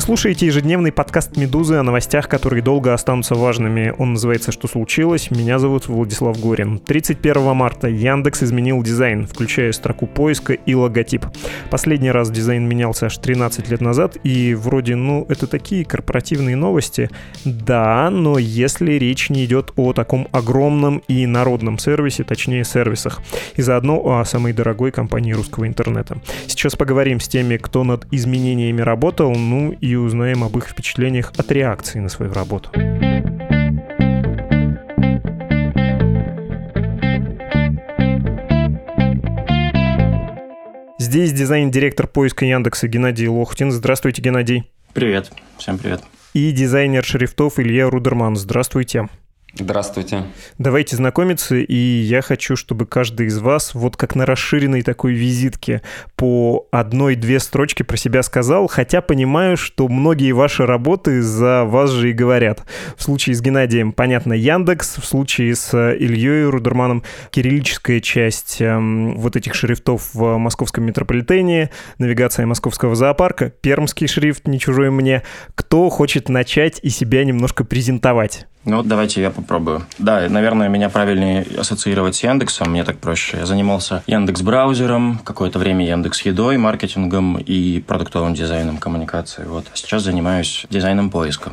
Вы слушаете ежедневный подкаст «Медузы» о новостях, которые долго останутся важными. Он называется «Что случилось?». Меня зовут Владислав Горин. 31 марта Яндекс изменил дизайн, включая строку поиска и логотип. Последний раз дизайн менялся аж 13 лет назад, и вроде, ну, это такие корпоративные новости. Да, но если речь не идет о таком огромном и народном сервисе, точнее сервисах, и заодно о самой дорогой компании русского интернета. Сейчас поговорим с теми, кто над изменениями работал, ну и узнаем об их впечатлениях от реакции на свою работу. Здесь дизайн-директор поиска Яндекса Геннадий Лохтин. Здравствуйте, Геннадий. Привет, всем привет. И дизайнер шрифтов Илья Рудерман. Здравствуйте. Здравствуйте. Давайте знакомиться, и я хочу, чтобы каждый из вас вот как на расширенной такой визитке по одной-две строчки про себя сказал, хотя понимаю, что многие ваши работы за вас же и говорят. В случае с Геннадием, понятно, Яндекс, в случае с Ильей Рудерманом кириллическая часть эм, вот этих шрифтов в московском метрополитене, навигация московского зоопарка, пермский шрифт, не чужой мне. Кто хочет начать и себя немножко презентовать? Ну вот давайте я попробую. Да, наверное, меня правильнее ассоциировать с Яндексом, мне так проще. Я занимался Яндекс браузером, какое-то время Яндекс едой, маркетингом и продуктовым дизайном коммуникации. Вот. А сейчас занимаюсь дизайном поиска.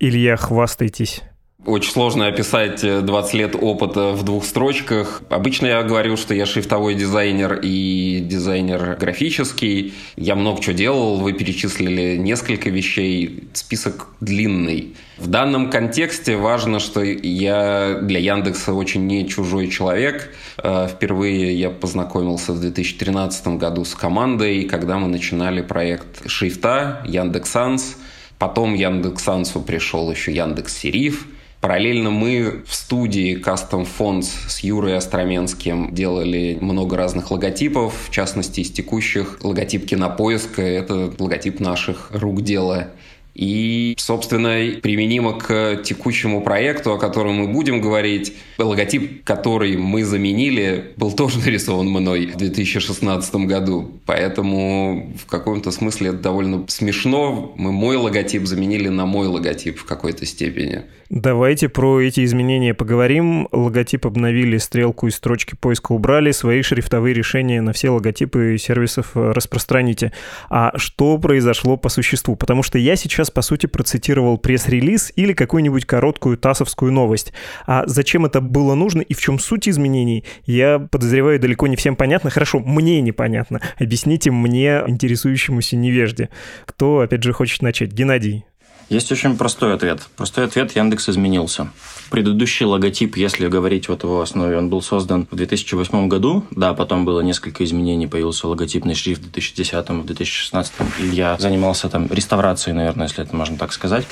Илья, хвастайтесь. Очень сложно описать 20 лет опыта в двух строчках. Обычно я говорю, что я шрифтовой дизайнер и дизайнер графический. Я много чего делал, вы перечислили несколько вещей, список длинный. В данном контексте важно, что я для Яндекса очень не чужой человек. Э, впервые я познакомился в 2013 году с командой, когда мы начинали проект шрифта Яндекс.Санс. Потом Яндекс.Сансу пришел еще Яндекс Сериф. Параллельно мы в студии Custom Fonts с Юрой Остроменским делали много разных логотипов, в частности, из текущих. Логотип кинопоиска — это логотип наших рук дела. И, собственно, применимо к текущему проекту, о котором мы будем говорить. Логотип, который мы заменили, был тоже нарисован мной в 2016 году. Поэтому в каком-то смысле это довольно смешно. Мы мой логотип заменили на мой логотип в какой-то степени. Давайте про эти изменения поговорим. Логотип обновили, стрелку и строчки поиска убрали, свои шрифтовые решения на все логотипы сервисов распространите. А что произошло по существу? Потому что я сейчас, по сути, процитировал пресс-релиз или какую-нибудь короткую тасовскую новость. А зачем это было нужно и в чем суть изменений, я подозреваю, далеко не всем понятно. Хорошо, мне непонятно. Объясните мне, интересующемуся невежде. Кто, опять же, хочет начать? Геннадий. Есть очень простой ответ. Простой ответ – Яндекс изменился. Предыдущий логотип, если говорить вот его основе, он был создан в 2008 году. Да, потом было несколько изменений, появился логотипный шрифт в 2010, в 2016. И я занимался там реставрацией, наверное, если это можно так сказать.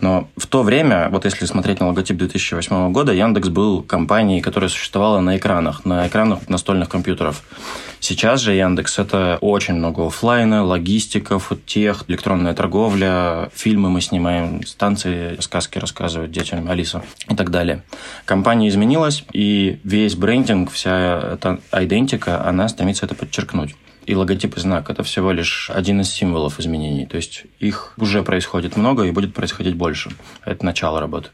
Но в то время, вот если смотреть на логотип 2008 года, Яндекс был компанией, которая существовала на экранах, на экранах настольных компьютеров. Сейчас же Яндекс – это очень много офлайна, логистика, фудтех, электронная торговля, фильмы мы снимаем, станции сказки рассказывают детям, Алиса и так далее. Компания изменилась, и весь брендинг, вся эта идентика, она стремится это подчеркнуть и логотип и знак – это всего лишь один из символов изменений. То есть их уже происходит много и будет происходить больше. Это начало работы.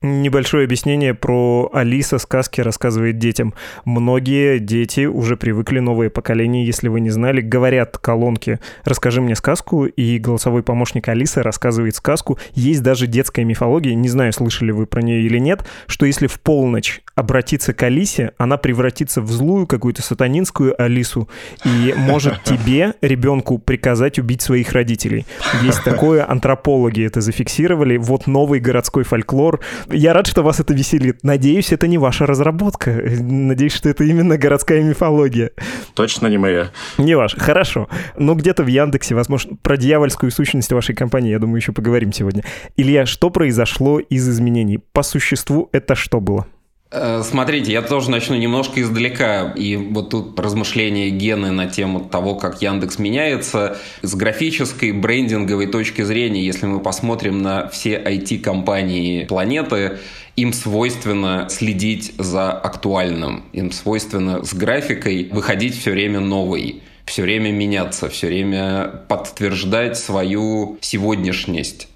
Небольшое объяснение про Алиса сказки рассказывает детям. Многие дети уже привыкли, новое поколение, если вы не знали, говорят колонки «Расскажи мне сказку», и голосовой помощник Алисы рассказывает сказку. Есть даже детская мифология, не знаю, слышали вы про нее или нет, что если в полночь обратиться к Алисе, она превратится в злую какую-то сатанинскую Алису и может тебе, ребенку, приказать убить своих родителей. Есть такое, антропологи это зафиксировали. Вот новый городской фольклор — я рад, что вас это веселит. Надеюсь, это не ваша разработка. Надеюсь, что это именно городская мифология. Точно не моя. Не ваша. Хорошо. Но где-то в Яндексе, возможно, про дьявольскую сущность вашей компании, я думаю, еще поговорим сегодня. Илья, что произошло из изменений? По существу это что было? Э, смотрите, я тоже начну немножко издалека. И вот тут размышления Гены на тему того, как Яндекс меняется. С графической, брендинговой точки зрения, если мы посмотрим на все IT-компании планеты, им свойственно следить за актуальным. Им свойственно с графикой выходить все время новый все время меняться, все время подтверждать свою сегодняшность.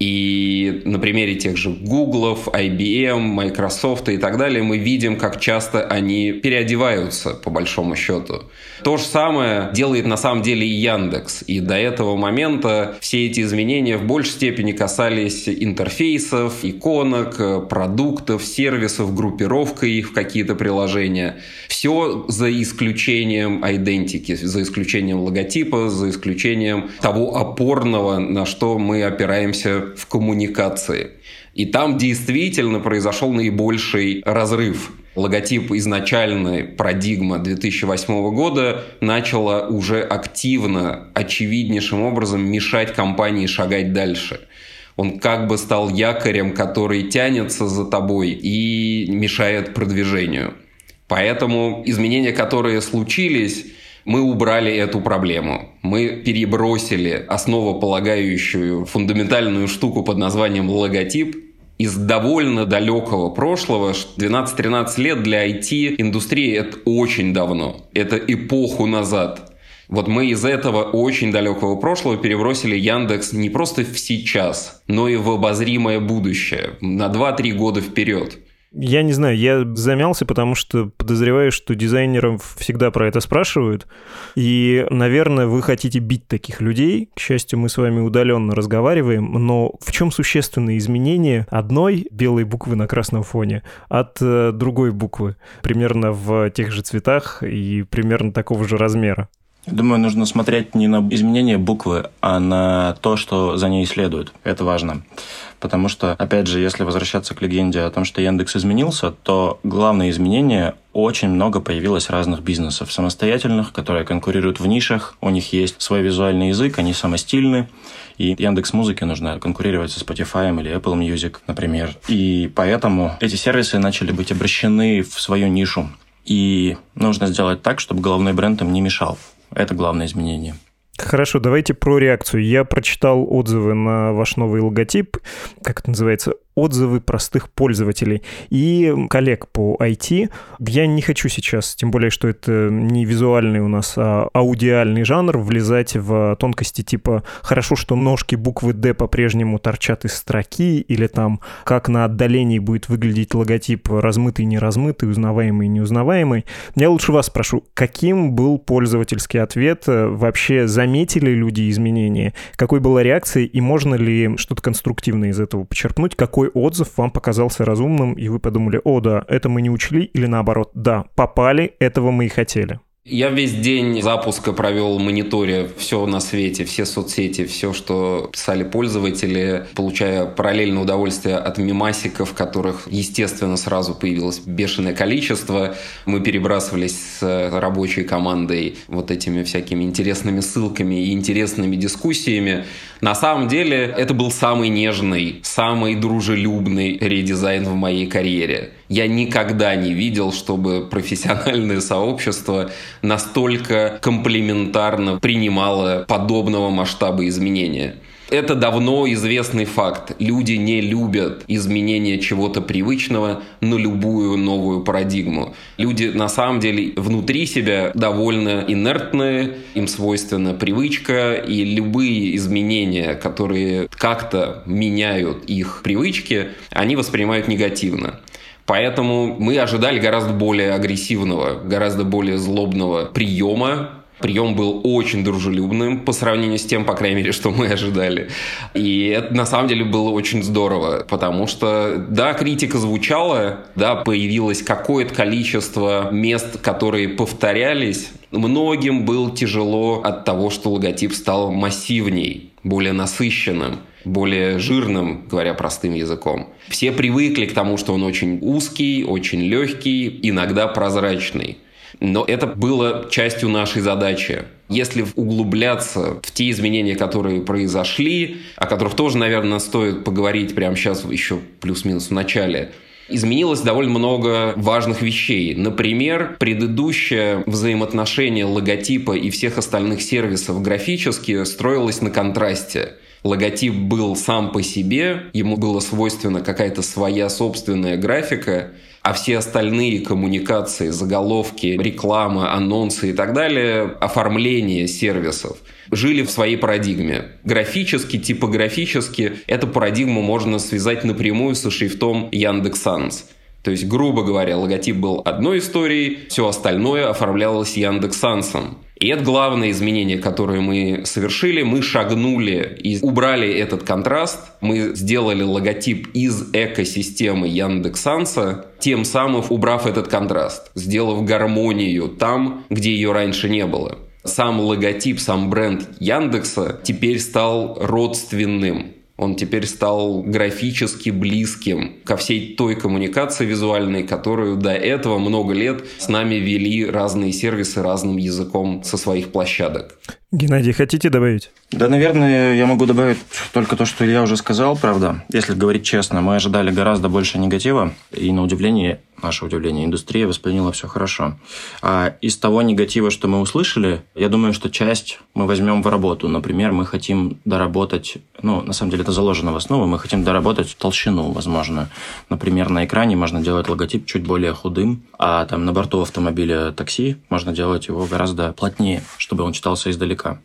И на примере тех же Google, IBM, Microsoft и так далее мы видим, как часто они переодеваются, по большому счету. То же самое делает на самом деле и Яндекс. И до этого момента все эти изменения в большей степени касались интерфейсов, иконок, продуктов, сервисов, группировка их в какие-то приложения. Все за исключением идентики, за исключением логотипа, за исключением того опорного, на что мы опираемся в коммуникации. И там действительно произошел наибольший разрыв. Логотип изначальной парадигма 2008 года начала уже активно, очевиднейшим образом мешать компании шагать дальше. Он как бы стал якорем, который тянется за тобой и мешает продвижению. Поэтому изменения, которые случились, мы убрали эту проблему. Мы перебросили основополагающую фундаментальную штуку под названием логотип из довольно далекого прошлого. 12-13 лет для IT-индустрии это очень давно. Это эпоху назад. Вот мы из этого очень далекого прошлого перебросили Яндекс не просто в сейчас, но и в обозримое будущее, на 2-3 года вперед. Я не знаю, я замялся, потому что подозреваю, что дизайнеров всегда про это спрашивают. И, наверное, вы хотите бить таких людей. К счастью, мы с вами удаленно разговариваем. Но в чем существенное изменение одной белой буквы на красном фоне от э, другой буквы? Примерно в тех же цветах и примерно такого же размера. Думаю, нужно смотреть не на изменение буквы, а на то, что за ней следует. Это важно. Потому что, опять же, если возвращаться к легенде о том, что Яндекс изменился, то главное изменение очень много появилось разных бизнесов самостоятельных, которые конкурируют в нишах, у них есть свой визуальный язык, они самостильны, и Яндекс Музыке нужно конкурировать со Spotify или Apple Music, например. И поэтому эти сервисы начали быть обращены в свою нишу. И нужно сделать так, чтобы головной бренд им не мешал. Это главное изменение. Хорошо, давайте про реакцию. Я прочитал отзывы на ваш новый логотип, как это называется, отзывы простых пользователей и коллег по IT. Я не хочу сейчас, тем более, что это не визуальный у нас, а аудиальный жанр, влезать в тонкости типа «хорошо, что ножки буквы «Д» по-прежнему торчат из строки» или там «как на отдалении будет выглядеть логотип размытый, неразмытый, узнаваемый, неузнаваемый». Я лучше вас спрошу, каким был пользовательский ответ? Вообще заметили люди изменения? Какой была реакция и можно ли что-то конструктивное из этого почерпнуть? Какой отзыв вам показался разумным, и вы подумали, о да, это мы не учли, или наоборот, да, попали, этого мы и хотели? Я весь день запуска провел мониторя все на свете, все соцсети, все, что писали пользователи, получая параллельное удовольствие от мемасиков, которых, естественно, сразу появилось бешеное количество. Мы перебрасывались с рабочей командой вот этими всякими интересными ссылками и интересными дискуссиями. На самом деле, это был самый нежный, самый дружелюбный редизайн в моей карьере. Я никогда не видел, чтобы профессиональное сообщество настолько комплементарно принимало подобного масштаба изменения. Это давно известный факт. Люди не любят изменения чего-то привычного на любую новую парадигму. Люди на самом деле внутри себя довольно инертные, им свойственна привычка, и любые изменения, которые как-то меняют их привычки, они воспринимают негативно. Поэтому мы ожидали гораздо более агрессивного, гораздо более злобного приема Прием был очень дружелюбным по сравнению с тем, по крайней мере, что мы ожидали. И это на самом деле было очень здорово, потому что, да, критика звучала, да, появилось какое-то количество мест, которые повторялись. Многим было тяжело от того, что логотип стал массивней, более насыщенным более жирным, говоря простым языком. Все привыкли к тому, что он очень узкий, очень легкий, иногда прозрачный. Но это было частью нашей задачи. Если углубляться в те изменения, которые произошли, о которых тоже, наверное, стоит поговорить прямо сейчас, еще плюс-минус в начале, изменилось довольно много важных вещей. Например, предыдущее взаимоотношение логотипа и всех остальных сервисов графически строилось на контрасте. Логотип был сам по себе, ему была свойственна какая-то своя собственная графика, а все остальные коммуникации, заголовки, реклама, анонсы и так далее, оформление сервисов жили в своей парадигме. Графически, типографически эту парадигму можно связать напрямую со шрифтом Яндекс.Санс. То есть, грубо говоря, логотип был одной историей, все остальное оформлялось Яндекс.Сансом. И это главное изменение, которое мы совершили. Мы шагнули и убрали этот контраст. Мы сделали логотип из экосистемы Яндекс.Санса, тем самым убрав этот контраст, сделав гармонию там, где ее раньше не было. Сам логотип, сам бренд Яндекса теперь стал родственным он теперь стал графически близким ко всей той коммуникации визуальной, которую до этого много лет с нами вели разные сервисы разным языком со своих площадок. Геннадий, хотите добавить? Да, наверное, я могу добавить только то, что я уже сказал, правда. Если говорить честно, мы ожидали гораздо больше негатива, и на удивление, наше удивление, индустрия восприняла все хорошо. А из того негатива, что мы услышали, я думаю, что часть мы возьмем в работу. Например, мы хотим доработать, ну, на самом деле это заложено в основу, мы хотим доработать толщину, возможно. Например, на экране можно делать логотип чуть более худым, а там на борту автомобиля такси можно делать его гораздо плотнее, чтобы он читался издалека языка.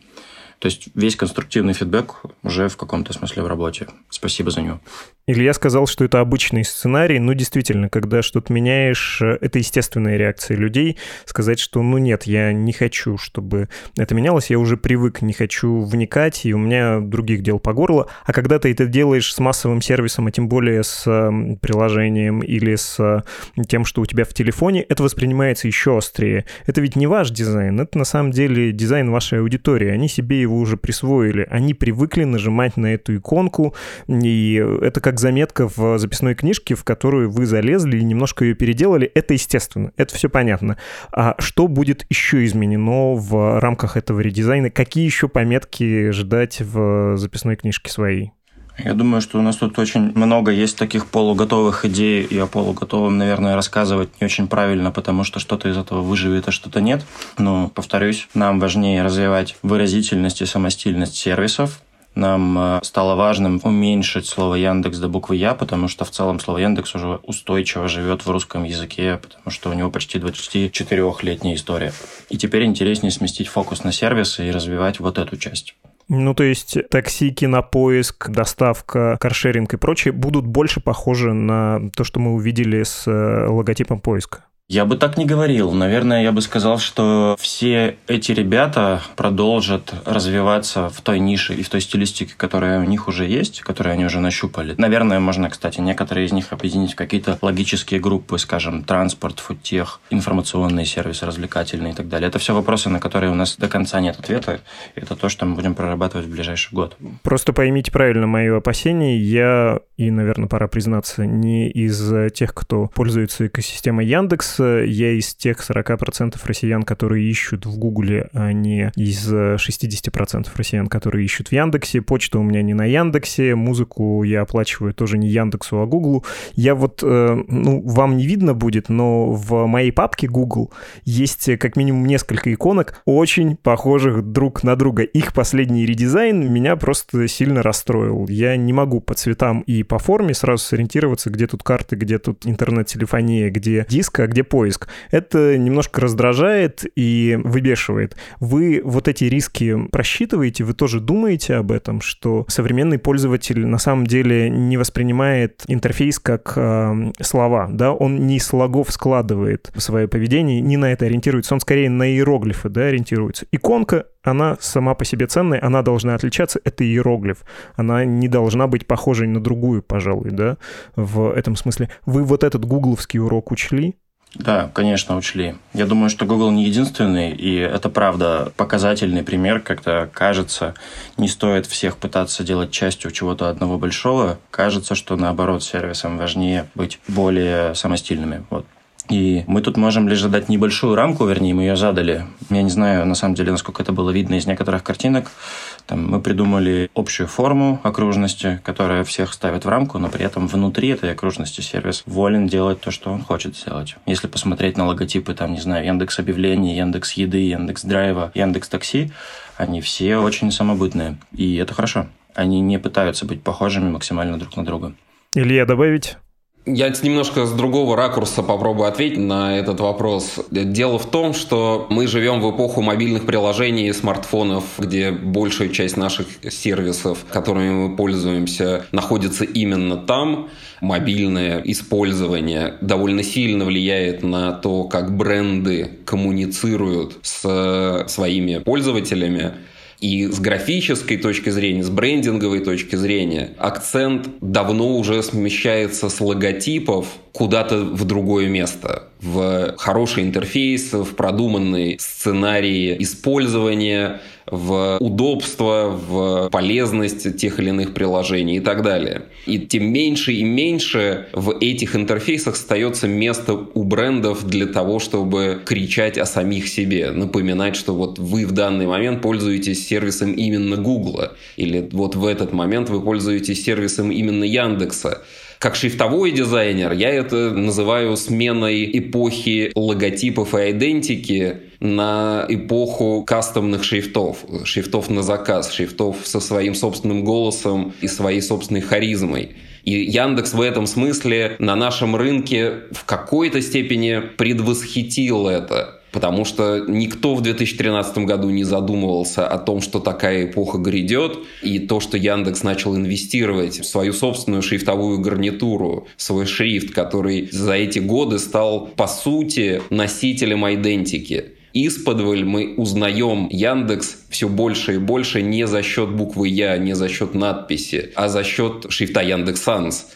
То есть весь конструктивный фидбэк уже в каком-то смысле в работе. Спасибо за него. Илья сказал, что это обычный сценарий. Ну, действительно, когда что-то меняешь, э, это естественная реакция людей. Сказать, что, ну нет, я не хочу, чтобы это менялось, я уже привык, не хочу вникать, и у меня других дел по горло. А когда ты это делаешь с массовым сервисом, а тем более с приложением или с тем, что у тебя в телефоне, это воспринимается еще острее. Это ведь не ваш дизайн, это на самом деле дизайн вашей аудитории. Они себе его уже присвоили. Они привыкли нажимать на эту иконку, и это как заметка в записной книжке, в которую вы залезли и немножко ее переделали. Это естественно, это все понятно. А что будет еще изменено в рамках этого редизайна? Какие еще пометки ждать в записной книжке своей? Я думаю, что у нас тут очень много есть таких полуготовых идей, и о полуготовом, наверное, рассказывать не очень правильно, потому что что-то из этого выживет, а что-то нет. Но, повторюсь, нам важнее развивать выразительность и самостильность сервисов, нам э, стало важным уменьшить слово Яндекс до буквы Я, потому что в целом слово Яндекс уже устойчиво живет в русском языке, потому что у него почти 24-летняя история. И теперь интереснее сместить фокус на сервисы и развивать вот эту часть. Ну, то есть такси, кинопоиск, доставка, каршеринг и прочее будут больше похожи на то, что мы увидели с э, логотипом поиска. Я бы так не говорил. Наверное, я бы сказал, что все эти ребята продолжат развиваться в той нише и в той стилистике, которая у них уже есть, которую они уже нащупали. Наверное, можно, кстати, некоторые из них объединить в какие-то логические группы, скажем, транспорт, фудтех, информационные сервисы, развлекательные и так далее. Это все вопросы, на которые у нас до конца нет ответа. Это то, что мы будем прорабатывать в ближайший год. Просто поймите правильно мое опасение. Я, и, наверное, пора признаться, не из тех, кто пользуется экосистемой Яндекс, я из тех 40% россиян, которые ищут в Гугле, а не из 60% россиян, которые ищут в Яндексе. Почта у меня не на Яндексе, музыку я оплачиваю тоже не Яндексу, а Гуглу. Я вот, э, ну, вам не видно будет, но в моей папке Google есть как минимум несколько иконок, очень похожих друг на друга. Их последний редизайн меня просто сильно расстроил. Я не могу по цветам и по форме сразу сориентироваться, где тут карты, где тут интернет-телефония, где диск, а где поиск. Это немножко раздражает и выбешивает. Вы вот эти риски просчитываете, вы тоже думаете об этом, что современный пользователь на самом деле не воспринимает интерфейс как э, слова, да, он не слогов складывает свое поведение, не на это ориентируется, он скорее на иероглифы, да, ориентируется. Иконка она сама по себе ценная, она должна отличаться, это иероглиф. Она не должна быть похожей на другую, пожалуй, да, в этом смысле. Вы вот этот гугловский урок учли? Да, конечно, учли. Я думаю, что Google не единственный, и это правда показательный пример, когда кажется, не стоит всех пытаться делать частью чего-то одного большого. Кажется, что наоборот сервисам важнее быть более самостильными. Вот и мы тут можем лишь задать небольшую рамку, вернее, мы ее задали. Я не знаю, на самом деле, насколько это было видно из некоторых картинок. Там мы придумали общую форму окружности, которая всех ставит в рамку, но при этом внутри этой окружности сервис волен делать то, что он хочет сделать. Если посмотреть на логотипы, там, не знаю, Яндекс объявлений, Яндекс еды, Яндекс драйва, Яндекс такси, они все очень самобытные. И это хорошо. Они не пытаются быть похожими максимально друг на друга. Илья, добавить? Я немножко с другого ракурса попробую ответить на этот вопрос. Дело в том, что мы живем в эпоху мобильных приложений и смартфонов, где большая часть наших сервисов, которыми мы пользуемся, находится именно там. Мобильное использование довольно сильно влияет на то, как бренды коммуницируют с своими пользователями. И с графической точки зрения, с брендинговой точки зрения, акцент давно уже смещается с логотипов куда-то в другое место, в хороший интерфейс, в продуманный сценарий использования, в удобство, в полезность тех или иных приложений и так далее. И тем меньше и меньше в этих интерфейсах остается место у брендов для того, чтобы кричать о самих себе, напоминать, что вот вы в данный момент пользуетесь сервисом именно Гугла, или вот в этот момент вы пользуетесь сервисом именно Яндекса. Как шрифтовой дизайнер я это называю сменой эпохи логотипов и идентики на эпоху кастомных шрифтов, шрифтов на заказ, шрифтов со своим собственным голосом и своей собственной харизмой. И Яндекс в этом смысле на нашем рынке в какой-то степени предвосхитил это потому что никто в 2013 году не задумывался о том, что такая эпоха грядет, и то, что Яндекс начал инвестировать в свою собственную шрифтовую гарнитуру, свой шрифт, который за эти годы стал, по сути, носителем идентики. Исподволь мы узнаем Яндекс все больше и больше не за счет буквы Я, не за счет надписи, а за счет шрифта Яндекс Санс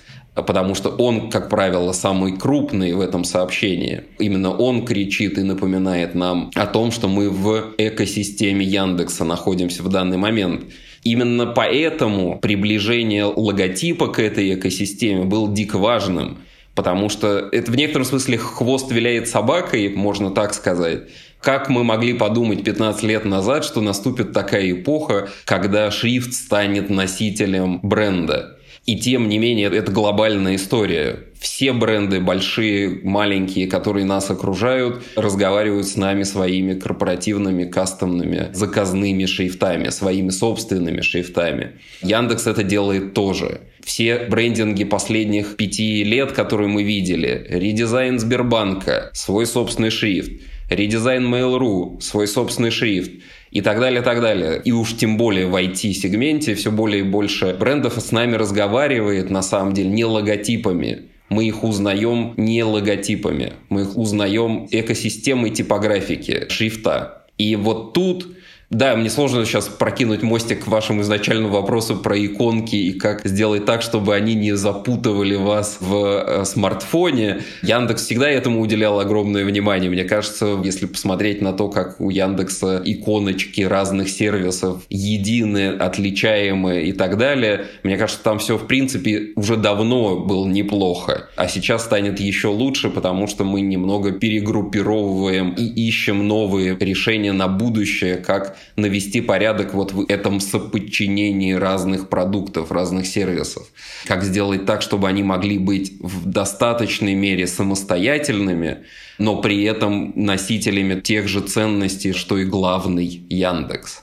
потому что он, как правило, самый крупный в этом сообщении. Именно он кричит и напоминает нам о том, что мы в экосистеме Яндекса находимся в данный момент. Именно поэтому приближение логотипа к этой экосистеме было дико важным, потому что это в некотором смысле хвост виляет собакой, можно так сказать. Как мы могли подумать 15 лет назад, что наступит такая эпоха, когда шрифт станет носителем бренда? И тем не менее, это глобальная история. Все бренды, большие, маленькие, которые нас окружают, разговаривают с нами своими корпоративными, кастомными, заказными шрифтами, своими собственными шрифтами. Яндекс это делает тоже. Все брендинги последних пяти лет, которые мы видели, редизайн Сбербанка, свой собственный шрифт, редизайн Mail.ru, свой собственный шрифт, и так далее, так далее. И уж тем более в IT-сегменте все более и больше брендов с нами разговаривает, на самом деле, не логотипами, мы их узнаем не логотипами, мы их узнаем экосистемой типографики, шрифта. И вот тут да, мне сложно сейчас прокинуть мостик к вашему изначальному вопросу про иконки и как сделать так, чтобы они не запутывали вас в э, смартфоне. Яндекс всегда этому уделял огромное внимание. Мне кажется, если посмотреть на то, как у Яндекса иконочки разных сервисов едины, отличаемые и так далее, мне кажется, там все в принципе уже давно было неплохо. А сейчас станет еще лучше, потому что мы немного перегруппировываем и ищем новые решения на будущее, как навести порядок вот в этом соподчинении разных продуктов, разных сервисов. Как сделать так, чтобы они могли быть в достаточной мере самостоятельными, но при этом носителями тех же ценностей, что и главный Яндекс.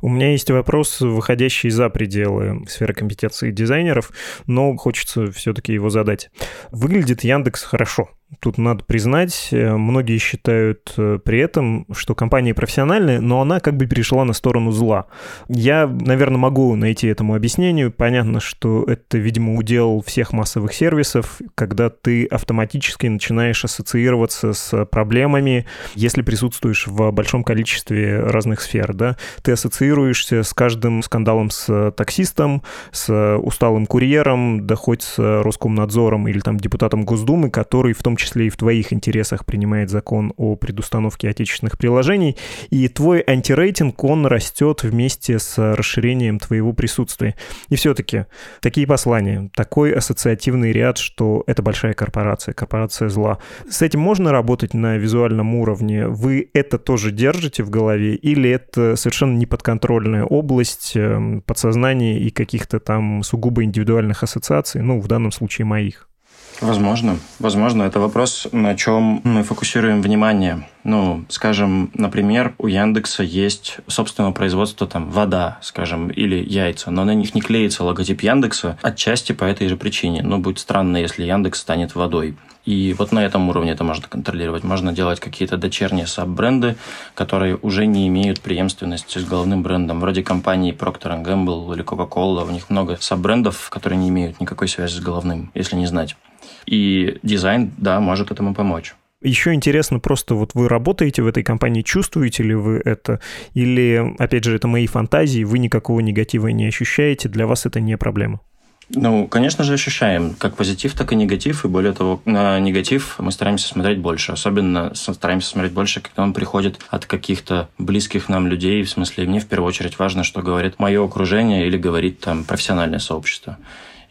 У меня есть вопрос, выходящий за пределы сферы компетенции дизайнеров, но хочется все-таки его задать. Выглядит Яндекс хорошо, Тут надо признать, э, многие считают э, при этом, что компания профессиональная, но она как бы перешла на сторону зла. Я, наверное, могу найти этому объяснению. Понятно, что это, видимо, удел всех массовых сервисов, когда ты автоматически начинаешь ассоциироваться с проблемами, если присутствуешь в большом количестве разных сфер. Да? Ты ассоциируешься с каждым скандалом с таксистом, с усталым курьером, да хоть с Роскомнадзором или там депутатом Госдумы, который в том числе и в твоих интересах принимает закон о предустановке отечественных приложений, и твой антирейтинг, он растет вместе с расширением твоего присутствия. И все-таки такие послания, такой ассоциативный ряд, что это большая корпорация, корпорация зла. С этим можно работать на визуальном уровне? Вы это тоже держите в голове или это совершенно неподконтрольная область эм, подсознания и каких-то там сугубо индивидуальных ассоциаций, ну, в данном случае моих? Возможно. Возможно, это вопрос, на чем мы фокусируем внимание. Ну, скажем, например, у Яндекса есть собственного производства там вода, скажем, или яйца, но на них не клеится логотип Яндекса отчасти по этой же причине. Ну, будет странно, если Яндекс станет водой. И вот на этом уровне это можно контролировать. Можно делать какие-то дочерние саб-бренды, которые уже не имеют преемственности с головным брендом. Вроде компании Procter Gamble или Coca-Cola. У них много саб-брендов, которые не имеют никакой связи с головным, если не знать. И дизайн, да, может этому помочь. Еще интересно просто, вот вы работаете в этой компании, чувствуете ли вы это? Или, опять же, это мои фантазии, вы никакого негатива не ощущаете, для вас это не проблема? Ну, конечно же, ощущаем как позитив, так и негатив. И более того, на негатив мы стараемся смотреть больше. Особенно стараемся смотреть больше, когда он приходит от каких-то близких нам людей. В смысле, мне в первую очередь важно, что говорит мое окружение или говорит там профессиональное сообщество.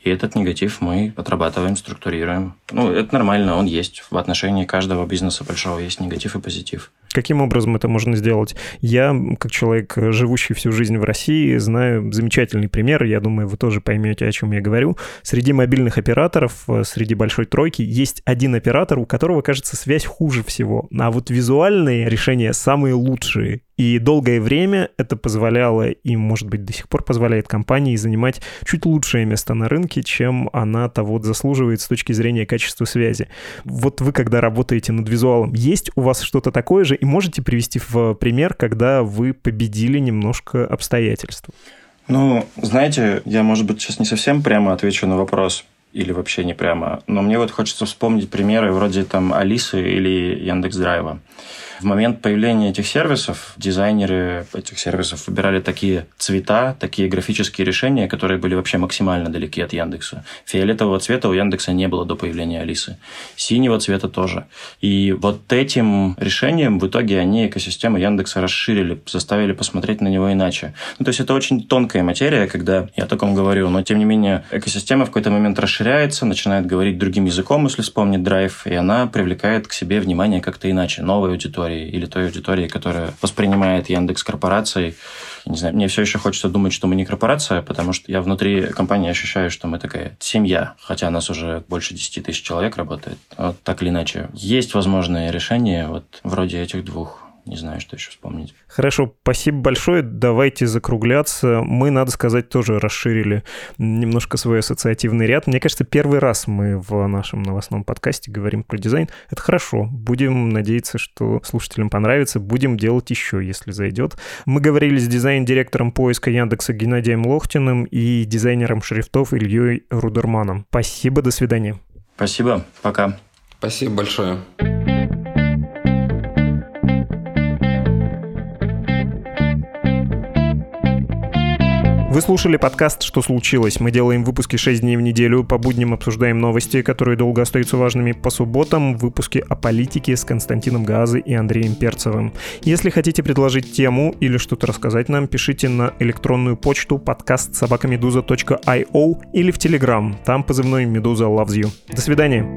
И этот негатив мы отрабатываем, структурируем. Ну, это нормально, он есть. В отношении каждого бизнеса большого есть негатив и позитив. Каким образом это можно сделать? Я, как человек, живущий всю жизнь в России, знаю замечательный пример, я думаю, вы тоже поймете, о чем я говорю. Среди мобильных операторов, э, среди большой тройки, есть один оператор, у которого, кажется, связь хуже всего. А вот визуальные решения самые лучшие. И долгое время это позволяло и, может быть, до сих пор позволяет компании занимать чуть лучшее место на рынке, чем она того заслуживает с точки зрения качества связи. Вот вы, когда работаете над визуалом, есть у вас что-то такое же? И можете привести в пример, когда вы победили немножко обстоятельства? Ну, знаете, я, может быть, сейчас не совсем прямо отвечу на вопрос или вообще не прямо, но мне вот хочется вспомнить примеры вроде там Алисы или Яндекс Драйва. В момент появления этих сервисов дизайнеры этих сервисов выбирали такие цвета, такие графические решения, которые были вообще максимально далеки от Яндекса. Фиолетового цвета у Яндекса не было до появления Алисы. Синего цвета тоже. И вот этим решением в итоге они экосистему Яндекса расширили, заставили посмотреть на него иначе. Ну, то есть это очень тонкая материя, когда я о таком говорю, но тем не менее экосистема в какой-то момент расширяется, начинает говорить другим языком, если вспомнить драйв, и она привлекает к себе внимание как-то иначе, новой аудитории аудитории или той аудитории, которая воспринимает Яндекс корпорацией. Не знаю, мне все еще хочется думать, что мы не корпорация, потому что я внутри компании ощущаю, что мы такая семья, хотя нас уже больше 10 тысяч человек работает. Вот так или иначе. Есть возможные решения вот вроде этих двух не знаю, что еще вспомнить. Хорошо, спасибо большое. Давайте закругляться. Мы, надо сказать, тоже расширили немножко свой ассоциативный ряд. Мне кажется, первый раз мы в нашем новостном подкасте говорим про дизайн. Это хорошо. Будем надеяться, что слушателям понравится. Будем делать еще, если зайдет. Мы говорили с дизайн-директором поиска Яндекса Геннадием Лохтиным и дизайнером шрифтов Ильей Рудерманом. Спасибо, до свидания. Спасибо, пока. Спасибо большое. Вы слушали подкаст «Что случилось?». Мы делаем выпуски 6 дней в неделю. По будням обсуждаем новости, которые долго остаются важными. По субботам выпуски о политике с Константином Газы и Андреем Перцевым. Если хотите предложить тему или что-то рассказать нам, пишите на электронную почту подкаст собакамедуза.io или в Телеграм. Там позывной «Медуза loves you». До свидания.